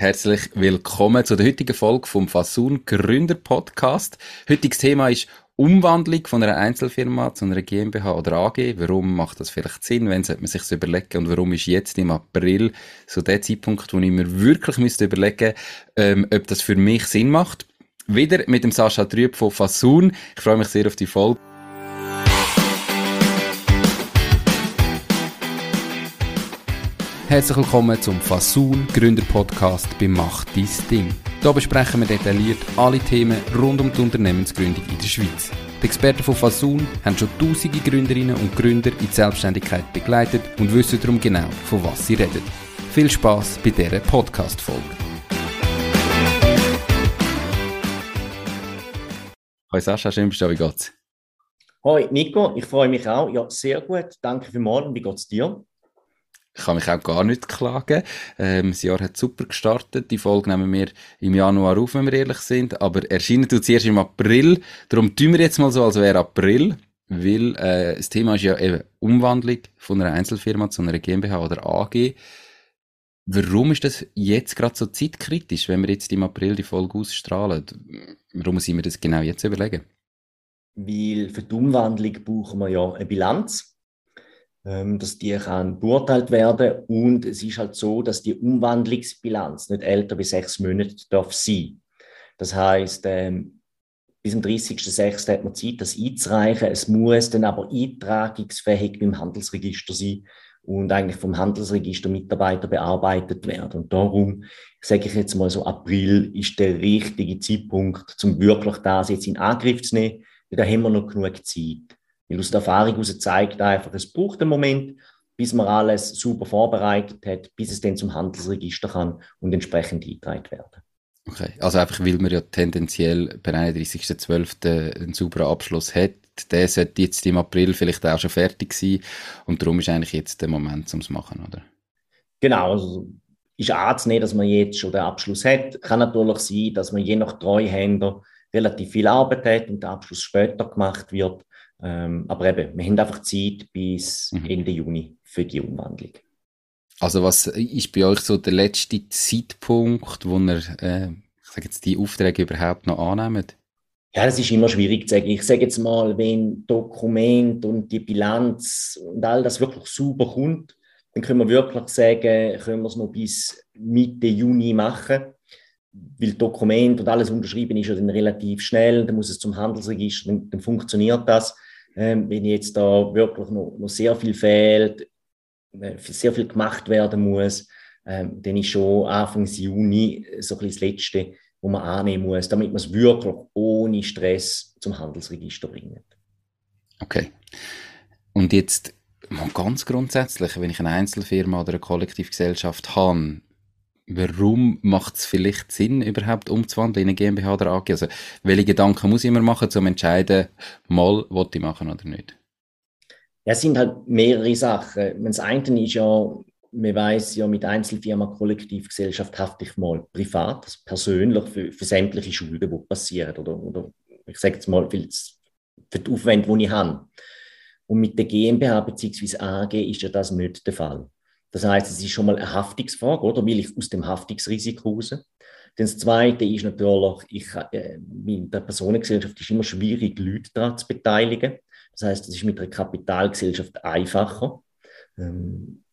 Herzlich willkommen zu der heutigen Folge vom Fasun Gründer Podcast. Heutiges Thema ist Umwandlung von einer Einzelfirma zu einer GmbH oder AG. Warum macht das vielleicht Sinn? Wenn sollte man sich überlegen? Und warum ist jetzt im April so der Zeitpunkt, wo ich mir wirklich müsste überlegen, ähm, ob das für mich Sinn macht? Wieder mit dem Sascha Trüb von Fasun. Ich freue mich sehr auf die Folge. Herzlich willkommen zum Fasun Gründer Podcast bei Macht dein Ding. Hier besprechen wir detailliert alle Themen rund um die Unternehmensgründung in der Schweiz. Die Experten von Fasun haben schon tausende Gründerinnen und Gründer in die Selbstständigkeit begleitet und wissen darum genau, von was sie reden. Viel Spaß bei dieser Podcast-Folge. Hallo Sascha, schön bist du wie geht's? Hoi Nico, ich freue mich auch. Ja, sehr gut. Danke für morgen. Wie geht's dir? Ich kann mich auch gar nicht klagen. Ähm, das Jahr hat super gestartet. Die Folge nehmen wir im Januar auf, wenn wir ehrlich sind. Aber erscheinen tut es erst im April. Darum tun wir jetzt mal so, als wäre April. Weil äh, das Thema ist ja eben Umwandlung von einer Einzelfirma zu einer GmbH oder AG. Warum ist das jetzt gerade so zeitkritisch, wenn wir jetzt im April die Folge ausstrahlen? Warum müssen wir das genau jetzt überlegen? Weil für die Umwandlung brauchen wir ja eine Bilanz dass die kann beurteilt werden und es ist halt so, dass die Umwandlungsbilanz nicht älter wie sechs Monate darf sein. Das heißt, ähm, bis zum 30.06. hat man Zeit, das einzureichen. Es muss dann aber eintragungsfähig beim Handelsregister sein und eigentlich vom Handelsregister Mitarbeiter bearbeitet werden. Und darum sage ich jetzt mal so, April ist der richtige Zeitpunkt, um wirklich das jetzt in Angriff zu nehmen. Da haben wir noch genug Zeit. Weil aus der Erfahrung heraus zeigt einfach, es braucht einen Moment, bis man alles super vorbereitet hat, bis es dann zum Handelsregister kann und entsprechend eingetragen werden. Okay, also einfach, weil man ja tendenziell per 31.12. einen sauberen Abschluss hat, der sollte jetzt im April vielleicht auch schon fertig sein und darum ist eigentlich jetzt der Moment, um es zu machen, oder? Genau, also ist anzunehmen, dass man jetzt schon den Abschluss hat. Kann natürlich sein, dass man je nach Treuhänder relativ viel Arbeit hat und der Abschluss später gemacht wird. Ähm, aber eben, wir haben einfach Zeit bis mhm. Ende Juni für die Umwandlung. Also was ist bei euch so der letzte Zeitpunkt, wo ihr, äh, ich sage jetzt, die Aufträge überhaupt noch annehmt? Ja, das ist immer schwierig zu sagen. Ich sage jetzt mal, wenn Dokument und die Bilanz und all das wirklich super kommt, dann können wir wirklich sagen, können wir es noch bis Mitte Juni machen. Weil Dokument und alles unterschrieben ist ja dann relativ schnell, dann muss es zum Handelsregister, dann, dann funktioniert das. Ähm, wenn jetzt da wirklich noch, noch sehr viel fehlt, äh, sehr viel gemacht werden muss, ähm, dann ist schon Anfang Juni so ein das Letzte, wo man annehmen muss, damit man es wirklich ohne Stress zum Handelsregister bringt. Okay. Und jetzt mal ganz grundsätzlich, wenn ich eine Einzelfirma oder eine Kollektivgesellschaft habe, warum macht es vielleicht Sinn, überhaupt umzuwandeln in eine GmbH oder AG? Also, welche Gedanken muss ich mir machen, um zu entscheiden, mal, was ich machen oder nicht? Ja, es sind halt mehrere Sachen. Das eine ist ja, man weiß ja, mit Einzelfirma, Kollektivgesellschaft hafte ich mal privat, also persönlich für, für sämtliche Schulden, die passieren. Oder, oder ich sage jetzt mal, für die Aufwände, die ich habe. Und mit der GmbH bzw. AG ist ja das nicht der Fall. Das heißt, es ist schon mal eine Haftungsfrage, oder? Will ich aus dem Haftungsrisiko raus? das Zweite ist natürlich, ich, äh, mit der Personengesellschaft ist immer schwierig, Leute daran zu beteiligen. Das heißt, das ist mit einer Kapitalgesellschaft einfacher. Ähm,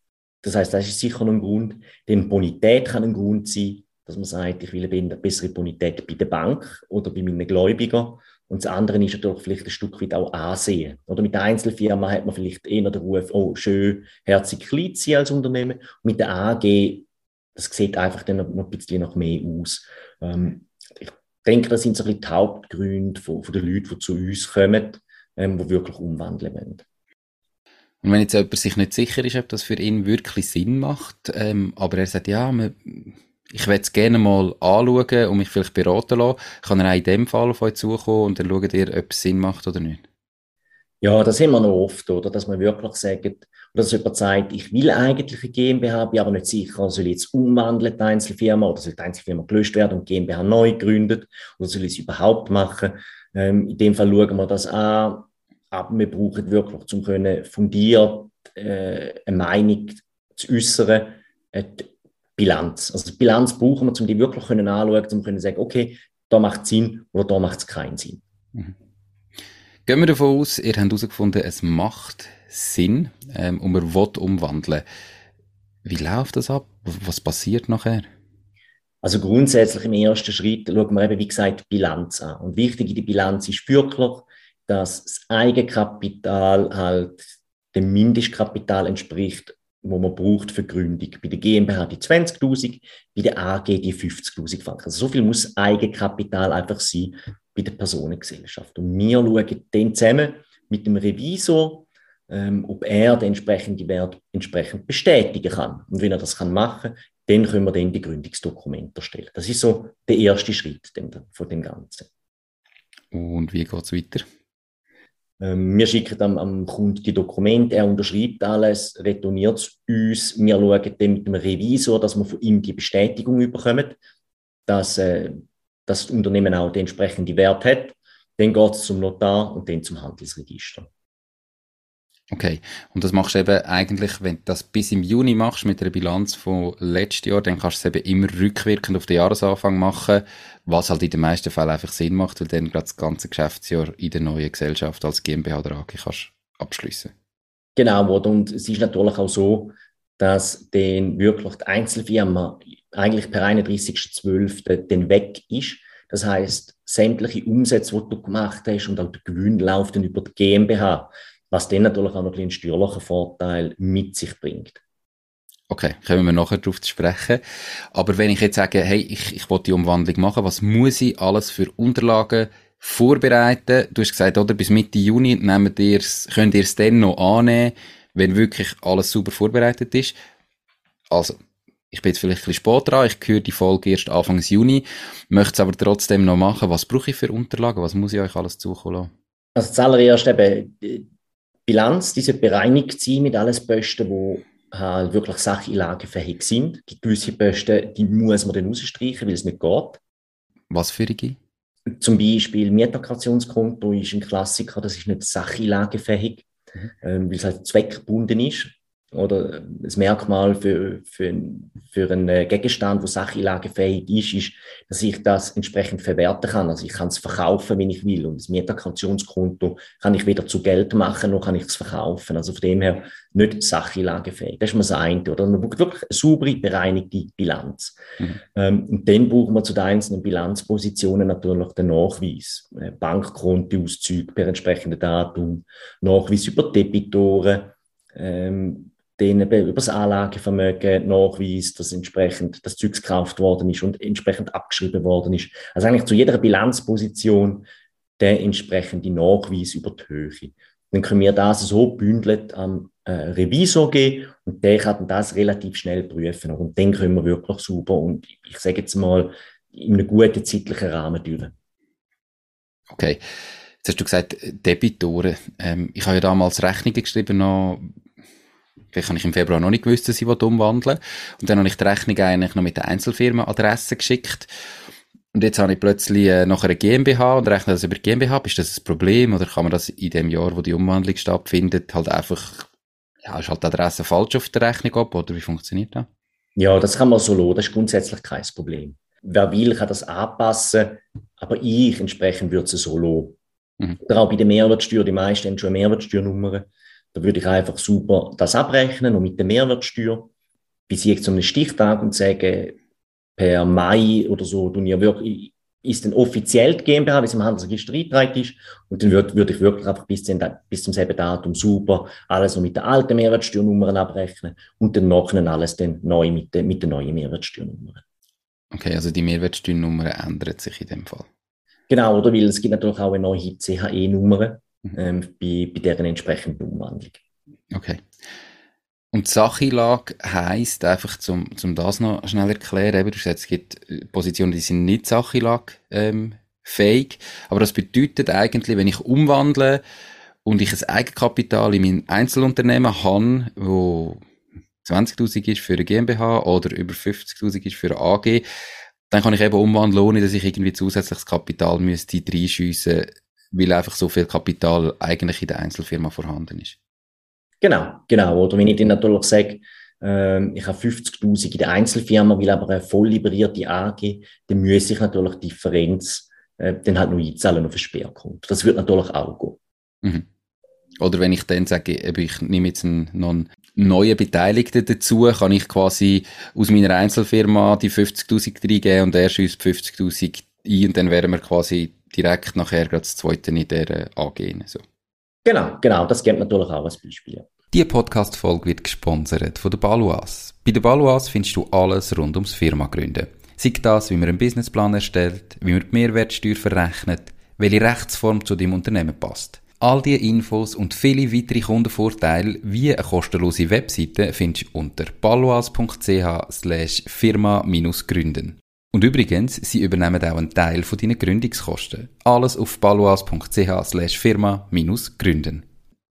das heißt, das ist sicher ein Grund. Denn Bonität kann ein Grund sein, dass man sagt, ich will eine bessere Bonität bei der Bank oder bei meinen Gläubigern und das andere ist natürlich vielleicht ein Stück weit auch Ansehen. Oder mit der Einzelfirma hat man vielleicht eher den Ruf, oh, schön, herzig klein sein als Unternehmen. Und mit der AG, das sieht einfach dann noch ein bisschen noch mehr aus. Ähm, ich denke, das sind so die Hauptgründe von, von den Leuten, die zu uns kommen, ähm, die wirklich umwandeln wollen. Und wenn jetzt jemand sich nicht sicher ist, ob das für ihn wirklich Sinn macht, ähm, aber er sagt, ja, man, ich würde es gerne mal anschauen und mich vielleicht beraten lassen. Kann er auch in dem Fall auf euch zukommen und dann schauen ihr, ob es Sinn macht oder nicht? Ja, das haben wir noch oft, oder? Dass man wirklich sagt, oder dass jemand sagt, ich will eigentlich eine GmbH, bin aber nicht sicher, soll ich jetzt umwandeln, die Einzelfirma, oder soll die Einzelfirma gelöscht werden und die GmbH neu gegründet, oder soll ich es überhaupt machen? Ähm, in dem Fall schauen wir das an, aber wir brauchen wirklich, um fundiert äh, eine Meinung zu äußern, äh, Bilanz. Also Bilanz brauchen wir, um die wirklich können anschauen, um können sagen, okay, da macht es Sinn oder da macht es keinen Sinn. Mhm. Gehen wir davon aus, ihr habt herausgefunden, es macht Sinn ähm, und man will umwandeln. Wie läuft das ab? Was passiert nachher? Also grundsätzlich im ersten Schritt schauen wir eben, wie gesagt, die Bilanz an. Und wichtig in der Bilanz ist wirklich, dass das Eigenkapital halt dem Mindestkapital entspricht, wo man braucht für Gründung. Bei der GmbH die 20.000, bei der AG die 50.000 Franken. Also so viel muss Eigenkapital einfach sein bei der Personengesellschaft. Und wir schauen dann zusammen mit dem Revisor, ähm, ob er den entsprechenden Wert entsprechend bestätigen kann. Und wenn er das kann machen, dann können wir dann die Gründungsdokumente erstellen. Das ist so der erste Schritt von dem Ganzen. Und wie geht es weiter? Ähm, wir schicken am, am Kunden die Dokumente, er unterschreibt alles, retourniert es uns. Wir schauen dann mit dem Revisor, dass wir von ihm die Bestätigung bekommen, dass äh, das Unternehmen auch den entsprechenden Wert hat. Dann geht es zum Notar und dann zum Handelsregister. Okay. Und das machst du eben eigentlich, wenn du das bis im Juni machst mit einer Bilanz von letztes Jahr, dann kannst du es eben immer rückwirkend auf den Jahresanfang machen, was halt in den meisten Fällen einfach Sinn macht, weil dann gerade das ganze Geschäftsjahr in der neuen Gesellschaft als GmbH oder AG kannst abschliessen. Genau, und es ist natürlich auch so, dass dann wirklich die Einzelfirma eigentlich per 31.12. dann weg ist. Das heißt, sämtliche Umsätze, die du gemacht hast und auch der Gewinn laufen über die GmbH was dann natürlich auch noch einen steuerlichen Vorteil mit sich bringt. Okay, kommen wir nachher darauf zu sprechen. Aber wenn ich jetzt sage, hey, ich, ich will die Umwandlung machen, was muss ich alles für Unterlagen vorbereiten? Du hast gesagt, oder bis Mitte Juni nehmt ihr's, könnt ihr es dann noch annehmen, wenn wirklich alles super vorbereitet ist. Also, ich bin jetzt vielleicht ein bisschen spät dran, ich höre die Folge erst Anfang Juni, möchte es aber trotzdem noch machen. Was brauche ich für Unterlagen? Was muss ich euch alles zukommen lassen? Also zuallererst eben Bilanz, diese bereinigt sie mit alles Posten, wo halt wirklich sachinlagefähig sind. Die gewisse Posten, die muss man dann rausstreichen, weil es nicht geht. Was für die? Zum Beispiel Mieterkationskonto ist ein Klassiker, das ist nicht sachinlagefähig, mhm. ähm, weil es halt zweckgebunden ist oder das Merkmal für, für, für einen äh, Gegenstand, der sachinlagefähig ist, ist, dass ich das entsprechend verwerten kann. Also ich kann es verkaufen, wenn ich will. Und das Mietakautionskonto kann ich weder zu Geld machen, noch kann ich es verkaufen. Also von dem her nicht sachinlagefähig. Das ist mal das eine. Oder man braucht wirklich eine saubere, bereinigte Bilanz. Mhm. Ähm, und dann brauchen wir zu den einzelnen Bilanzpositionen natürlich den Nachweis. Äh, Bankkontoauszüge per entsprechendem Datum, Nachweis über Debitoren, ähm, denen über das Anlagevermögen nachweist, dass entsprechend das Zeug gekauft worden ist und entsprechend abgeschrieben worden ist. Also eigentlich zu jeder Bilanzposition der entsprechende Nachweis über die Höhe. Dann können wir das so bündelt am äh, Revisor geben und der kann das relativ schnell prüfen. Und dann können wir wirklich super und ich sage jetzt mal in einem guten zeitlichen Rahmen durch. Okay. Jetzt hast du gesagt, Debitoren. Ähm, ich habe ja damals Rechnungen geschrieben, noch Vielleicht habe ich im Februar noch nicht gewusst, dass ich umwandeln Und dann habe ich die Rechnung eigentlich noch mit der Einzelfirmenadresse geschickt. Und jetzt habe ich plötzlich äh, noch eine GmbH und rechne das über die GmbH. Ist das ein Problem? Oder kann man das in dem Jahr, wo die Umwandlung stattfindet, halt einfach, ja, ist halt die Adresse falsch auf der Rechnung ab? Oder wie funktioniert das? Ja, das kann man so lassen. Das ist grundsätzlich kein Problem. Wer will, kann das anpassen. Aber ich entsprechend würde es so lassen. Mhm. Oder auch bei der Mehrwertsteuer. Die meisten haben schon eine Mehrwertsteuernummer. Da würde ich einfach super das abrechnen und mit der Mehrwertsteuer bis jetzt zu einem Stichtag und sagen, per Mai oder so, du ihr wirklich, ist dann offiziell die GmbH, wie es im Handelsregister eingetragen ist. Und dann würde, würde ich wirklich einfach bis, zum, bis zum selben Datum super alles noch mit der alten Mehrwertsteuernummer abrechnen und dann nachher alles dann neu mit, der, mit der neuen Mehrwertsteuernummer. Okay, also die Mehrwertsteuernummer ändert sich in dem Fall. Genau, oder? Weil es gibt natürlich auch eine neue CHE-Nummer. Ähm, bei, bei deren entsprechenden Umwandlung. Okay. Und die Sachlage heisst, einfach zum, zum das noch schnell erklären, eben, du sagst, es gibt äh, Positionen, die sind nicht Sachlage ähm, fähig, aber das bedeutet eigentlich, wenn ich umwandle und ich ein Eigenkapital in mein Einzelunternehmen habe, wo 20.000 ist für eine GmbH oder über 50.000 ist für eine AG, dann kann ich eben umwandeln, ohne dass ich irgendwie zusätzliches Kapital müsste reinschiessen weil einfach so viel Kapital eigentlich in der Einzelfirma vorhanden ist. Genau, genau. Oder wenn ich dann natürlich sage, ähm, ich habe 50.000 in der Einzelfirma, will aber eine voll liberierte AG, dann muss ich natürlich die Differenz äh, dann halt noch einzahlen auf ein Sperrkonto. Das wird natürlich auch gehen. Mhm. Oder wenn ich dann sage, ich nehme jetzt einen, noch einen neuen Beteiligten dazu, kann ich quasi aus meiner Einzelfirma die 50.000 reingeben und er schießt 50.000 ein und dann wären wir quasi direkt nachher gerade das zweite in der AG. So. Genau, genau, das gibt natürlich auch als Beispiel. Die Podcast-Folge wird gesponsert von der Baluas. Bei der Baluas findest du alles rund ums Firma gründen. Sei das, wie man einen Businessplan erstellt, wie man die Mehrwertsteuer verrechnet, welche Rechtsform zu dem Unternehmen passt. All diese Infos und viele weitere Kundenvorteile wie eine kostenlose Webseite findest du unter baluas.ch slash firma-gründen. Und übrigens, sie übernehmen auch einen Teil von deinen Gründungskosten. Alles auf baluas.ch slash firma-gründen.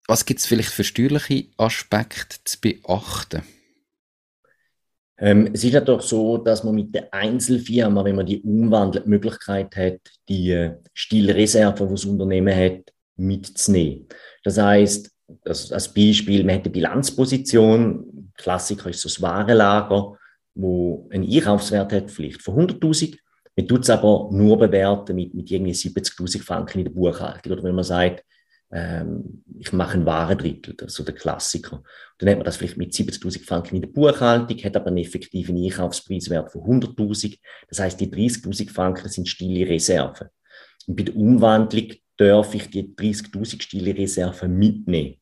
Was gibt es vielleicht für steuerliche Aspekte zu beachten? Ähm, es ist natürlich so, dass man mit der Einzelfirma, wenn man die umwandelt, die Möglichkeit hat, die äh, stille Reserve, die das Unternehmen hat, mitzunehmen. Das heißt, das, als Beispiel, man hat eine Bilanzposition, Klassiker ist so das Warenlager, wo einen Einkaufswert hat, vielleicht von 100.000. Man tut es aber nur bewerten mit, mit irgendwie 70.000 Franken in der Buchhaltung. Oder wenn man sagt, ähm, ich mache einen Warendrittel, das ist so der Klassiker. Dann hat man das vielleicht mit 70.000 Franken in der Buchhaltung, hat aber einen effektiven Einkaufspreiswert von 100.000. Das heißt, die 30.000 Franken sind stille Reserven. Und bei der Umwandlung darf ich die 30.000 stille Reserven mitnehmen.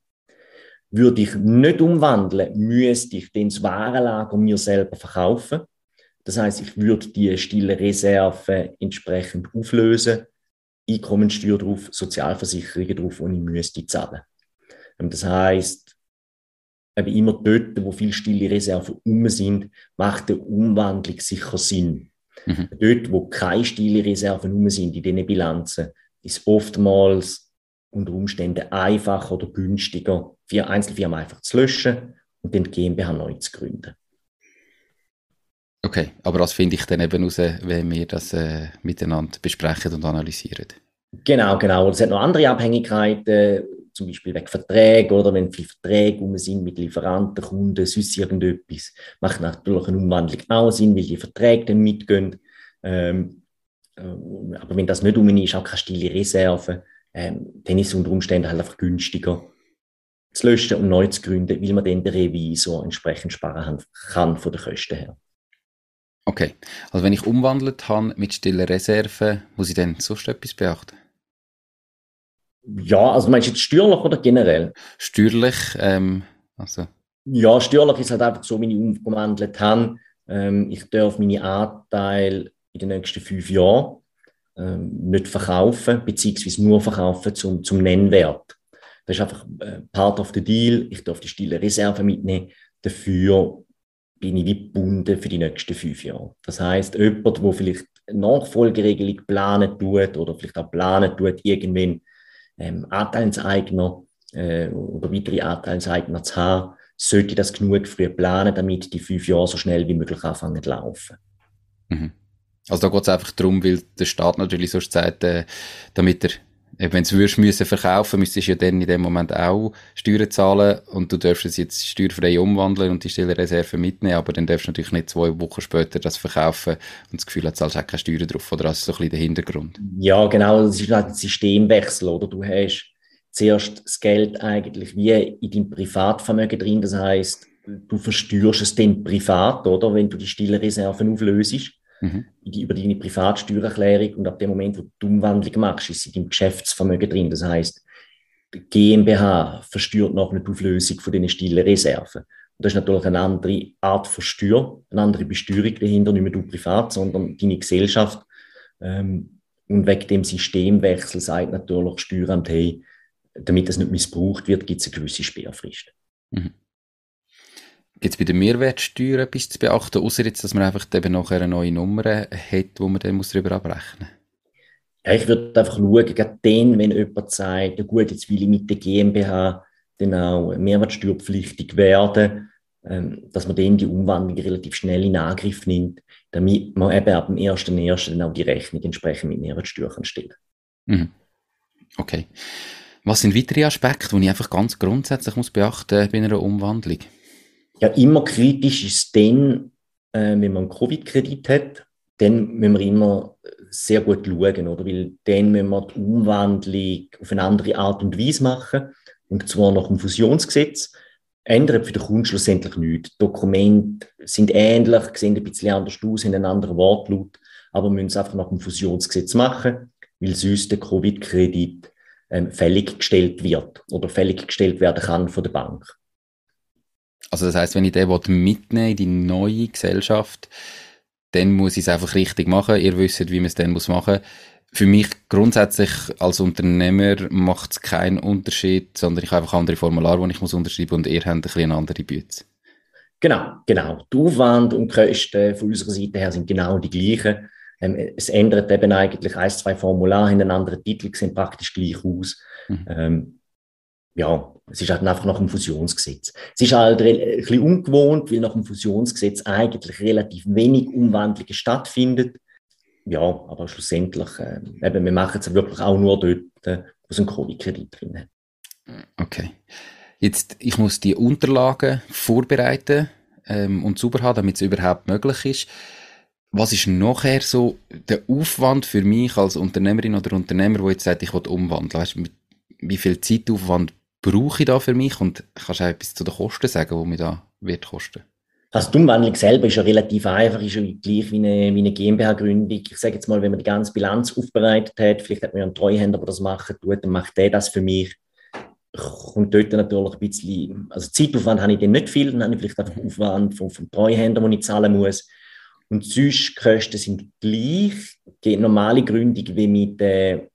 Würde ich nicht umwandeln, müsste ich den das Warenlager mir selber verkaufen. Das heißt, ich würde die stille Reserve entsprechend auflösen Einkommensteuer drauf, Sozialversicherungen drauf, die ich müsste zahlen. Ähm, das heißt, eben immer dort, wo viele stille Reserven um sind, macht eine Umwandlung sicher Sinn. Mhm. Dort, wo keine stille Reserven um sind in diesen Bilanzen, ist oftmals unter Umständen einfacher oder günstiger, für Einzelfirmen einfach zu löschen und dann die GmbH neu zu gründen. Okay, aber das finde ich dann eben raus, wenn wir das äh, miteinander besprechen und analysieren. Genau, genau. Es hat noch andere Abhängigkeiten, zum Beispiel wegen Verträgen oder wenn viele Verträge um sind mit Lieferanten, Kunden, sonst irgendetwas. Macht natürlich eine Umwandlung auch Sinn, weil die Verträge dann mitgehen. Ähm, äh, aber wenn das nicht um ist, auch keine stille Reserve, ähm, dann ist es unter Umständen halt einfach günstiger zu löschen und neu zu gründen, weil man dann den Revisor entsprechend sparen kann von den Kosten her. Okay, also wenn ich umwandelt habe mit stiller Reserve, muss ich dann sonst etwas beachten? Ja, also meinst du jetzt steuerlich oder generell? Steuerlich, ähm, also. Ja, steuerlich ist halt einfach so, wie ich umgewandelt habe. Ähm, ich darf meine Anteile in den nächsten fünf Jahren ähm, nicht verkaufen, beziehungsweise nur verkaufen zum, zum Nennwert. Das ist einfach äh, Part of the Deal. Ich darf die stille Reserve mitnehmen. Dafür bin ich wie gebunden für die nächsten fünf Jahre. Das heißt, jemand, der vielleicht eine Nachfolgeregelung planen tut oder vielleicht auch planen tut, irgendwann ähm, Anteilseigner äh, oder weitere Anteilseigner zu haben, sollte das genug früh planen, damit die fünf Jahre so schnell wie möglich anfangen zu laufen. Mhm. Also da geht es einfach darum, weil der Staat natürlich sonst sagt, äh, damit er wenn du es müssen verkaufen, müsstest du ja dann in dem Moment auch Steuern zahlen und du darfst es jetzt steuerfrei umwandeln und die stille Reserve mitnehmen, aber dann darfst du natürlich nicht zwei Wochen später das verkaufen und das Gefühl, du zahlst auch keine Steuern drauf, oder? Das ist so ein bisschen der Hintergrund. Ja, genau, das ist halt ein Systemwechsel, oder? Du hast zuerst das Geld eigentlich wie in deinem Privatvermögen drin, das heißt, du versteuerst es dann privat, oder? Wenn du die stille Reserven auflöst mhm. über deine Privatsteuererklärung und ab dem Moment, wo du die Umwandlung machst, ist sie deinem Geschäftsvermögen drin. Das heißt, die GmbH versteuert noch eine Auflösung von diesen stillen Reserven. Und das ist natürlich eine andere Art von Steuer, eine andere Besteuerung dahinter, nicht mehr du privat, sondern deine Gesellschaft. Ähm, und wegen dem Systemwechsel sagt natürlich Steueramt, hey, damit das nicht missbraucht wird, gibt es eine gewisse Sperrfrist. Mhm. Gibt es bei der Mehrwertsteuer etwas zu beachten, außer jetzt, dass man einfach eben nachher eine neue Nummer hat, wo man dann muss darüber abrechnen muss? Ja, ich würde einfach schauen, gerade dann, wenn jemand sagt, ja gut, jetzt will ich mit der GmbH dann auch mehrwertsteuerpflichtig werden, ähm, dass man dann die Umwandlung relativ schnell in Angriff nimmt, damit man eben ab dem 1.1. dann auch die Rechnung entsprechend mit Mehrwertsteuer kann stellen mhm. Okay. Was sind weitere Aspekte, die ich einfach ganz grundsätzlich muss beachten bei einer Umwandlung? Ja, immer kritisch ist dann, äh, wenn man einen Covid-Kredit hat, dann müssen wir immer sehr gut schauen, oder? Weil dann müssen wir die Umwandlung auf eine andere Art und Weise machen, und zwar nach dem Fusionsgesetz. Ändert für den Kunden schlussendlich nichts. Die Dokumente sind ähnlich, sehen ein bisschen anders aus, haben einen anderen Wortlaut, aber wir müssen es einfach nach dem Fusionsgesetz machen, weil sonst der Covid-Kredit ähm, fällig gestellt wird oder fällig gestellt werden kann von der Bank. Also das heißt, wenn ich den mitnehmen in die neue Gesellschaft, dann muss ich es einfach richtig machen. Ihr wisst, wie man es dann muss machen. Für mich grundsätzlich als Unternehmer macht es keinen Unterschied, sondern ich habe einfach andere Formulare, die ich muss unterschreiben und ihr habt ein bisschen eine andere Bütze. Genau, genau. Die Aufwand und die Kosten von unserer Seite her sind genau die gleichen. Ähm, es ändert eben eigentlich ein, zwei Formulare in einen anderen Titel, sehen praktisch gleich aus. Mhm. Ähm, ja, es ist halt einfach nach dem Fusionsgesetz. Es ist halt ein bisschen ungewohnt, weil nach dem Fusionsgesetz eigentlich relativ wenig Umwandlungen stattfindet. Ja, aber schlussendlich, äh, eben, wir machen es wirklich auch nur dort, äh, wo es einen Covid-Kredit drin hat. Okay. Jetzt, ich muss die Unterlagen vorbereiten ähm, und sauber haben, damit es überhaupt möglich ist. Was ist nachher so der Aufwand für mich als Unternehmerin oder Unternehmer, der jetzt sagt, ich will umwandeln? Weißt, wie viel Zeitaufwand brauche ich da für mich? Und kannst du auch etwas zu den Kosten sagen, die mir da wird kosten? Also die Umwandlung selber ist ja relativ einfach, ist ja gleich wie eine, wie eine GmbH-Gründung. Ich sage jetzt mal, wenn man die ganze Bilanz aufbereitet hat, vielleicht hat man ja einen Treuhänder, der das machen tut, dann macht der das für mich. Kommt dort natürlich ein bisschen, also Zeitaufwand habe ich dann nicht viel, dann habe ich vielleicht einfach Aufwand vom, vom Treuhänder, den ich zahlen muss. Und sonst Kosten sind gleich. Die normale Gründung wie mit äh,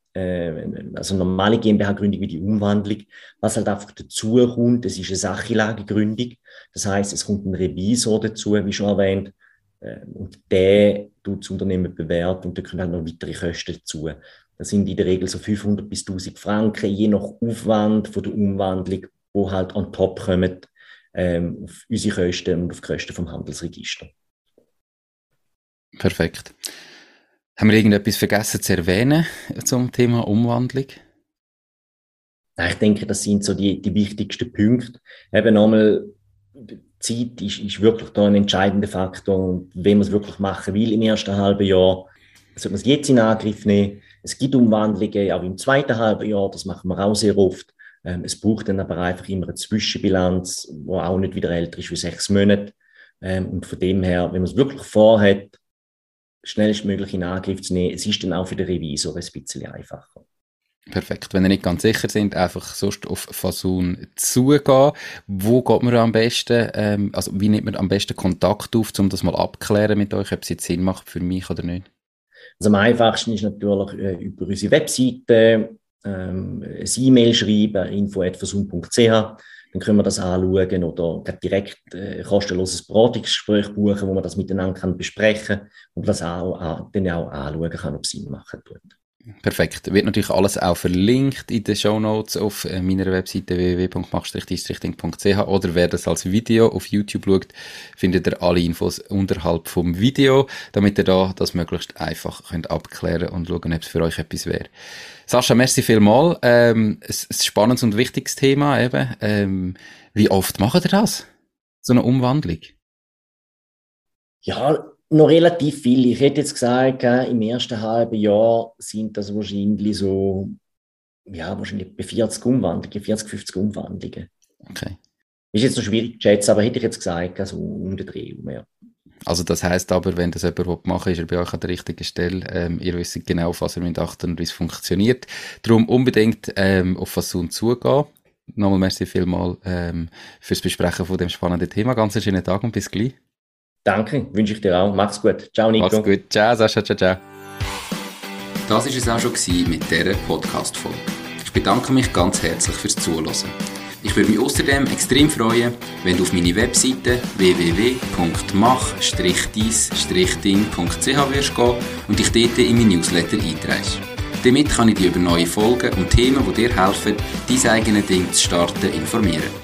also normale GmbH-Gründung wie die Umwandlung. Was halt einfach dazu kommt, das ist eine Sachenlagegründung. Das heißt, es kommt ein Revisor dazu, wie schon erwähnt, äh, und der tut das Unternehmen bewerten und da kommen halt noch weitere Kosten dazu. Das sind in der Regel so 500 bis 1000 Franken, je nach Aufwand von der Umwandlung, wo halt on top kommen ähm, auf unsere Kosten und auf die Kosten vom Handelsregister. Perfekt. Haben wir irgendetwas vergessen zu erwähnen zum Thema Umwandlung? Ich denke, das sind so die, die wichtigsten Punkte. Eben nochmal, Zeit ist, ist wirklich da ein entscheidender Faktor. Wenn man es wirklich machen will im ersten halben Jahr, sollte man es jetzt in Angriff nehmen. Es gibt Umwandlungen auch im zweiten halben Jahr, das machen wir auch sehr oft. Ähm, es braucht dann aber einfach immer eine Zwischenbilanz, die auch nicht wieder älter ist wie sechs Monate. Ähm, und von dem her, wenn man es wirklich vorhat, schnellstmöglich in Angriff zu nehmen. Es ist dann auch für den Revisor ein bisschen einfacher. Perfekt. Wenn ihr nicht ganz sicher sind, einfach sonst auf Fasun zugehen. Wo geht man am besten, ähm, also wie nimmt man am besten Kontakt auf, um das mal abklären mit euch, ob es jetzt Sinn macht für mich oder nicht? Also am einfachsten ist natürlich äh, über unsere Webseite ähm, ein E-Mail schreiben, info.fasun.ch dann können wir das anschauen oder direkt äh, kostenloses Beratungsgespräch buchen, wo man das miteinander kann besprechen und das auch, dann auch anschauen kann, ob es Sinn machen tut. Perfekt. Wird natürlich alles auch verlinkt in den Show Notes auf äh, meiner Webseite www.mach-ding.ch oder wer das als Video auf YouTube schaut, findet ihr alle Infos unterhalb vom Video, damit ihr da das möglichst einfach könnt abklären und schauen, ob es für euch etwas wäre. Sascha, merci vielmal. Ähm, ein spannendes und wichtiges Thema eben. Ähm, wie oft macht ihr das? So eine Umwandlung? Ja, noch relativ viel. Ich hätte jetzt gesagt, im ersten halben Jahr sind das wahrscheinlich so, ja, wahrscheinlich bei 40 Umwandlungen, 40, 50 Umwandlungen. Okay. Ist jetzt noch schwierig zu schätzen, aber hätte ich jetzt gesagt, also um den Dreh ja. Also das heißt aber, wenn das jemand machen will, ist er bei euch an der richtigen Stelle. Ähm, ihr wisst genau, auf was ihr mit achten und wie es funktioniert. Darum unbedingt ähm, auf Fasun zugehen. Nochmal merci vielmal ähm, fürs Besprechen von dem spannenden Thema. Ganz schönen Tag und bis gleich. Danke, wünsche ich dir auch. Mach's gut. Ciao, Nico. Mach's gut. Ciao, Sascha. Ciao, ciao. Das war es auch schon mit dieser Podcast-Folge. Ich bedanke mich ganz herzlich fürs Zuhören. Ich würde mich außerdem extrem freuen, wenn du auf meine Webseite www.mach-deis-ding.ch wirst gehen und dich dort in mein Newsletter einträgst. Damit kann ich dich über neue Folgen und Themen, die dir helfen, dein eigenes Ding zu starten, informieren.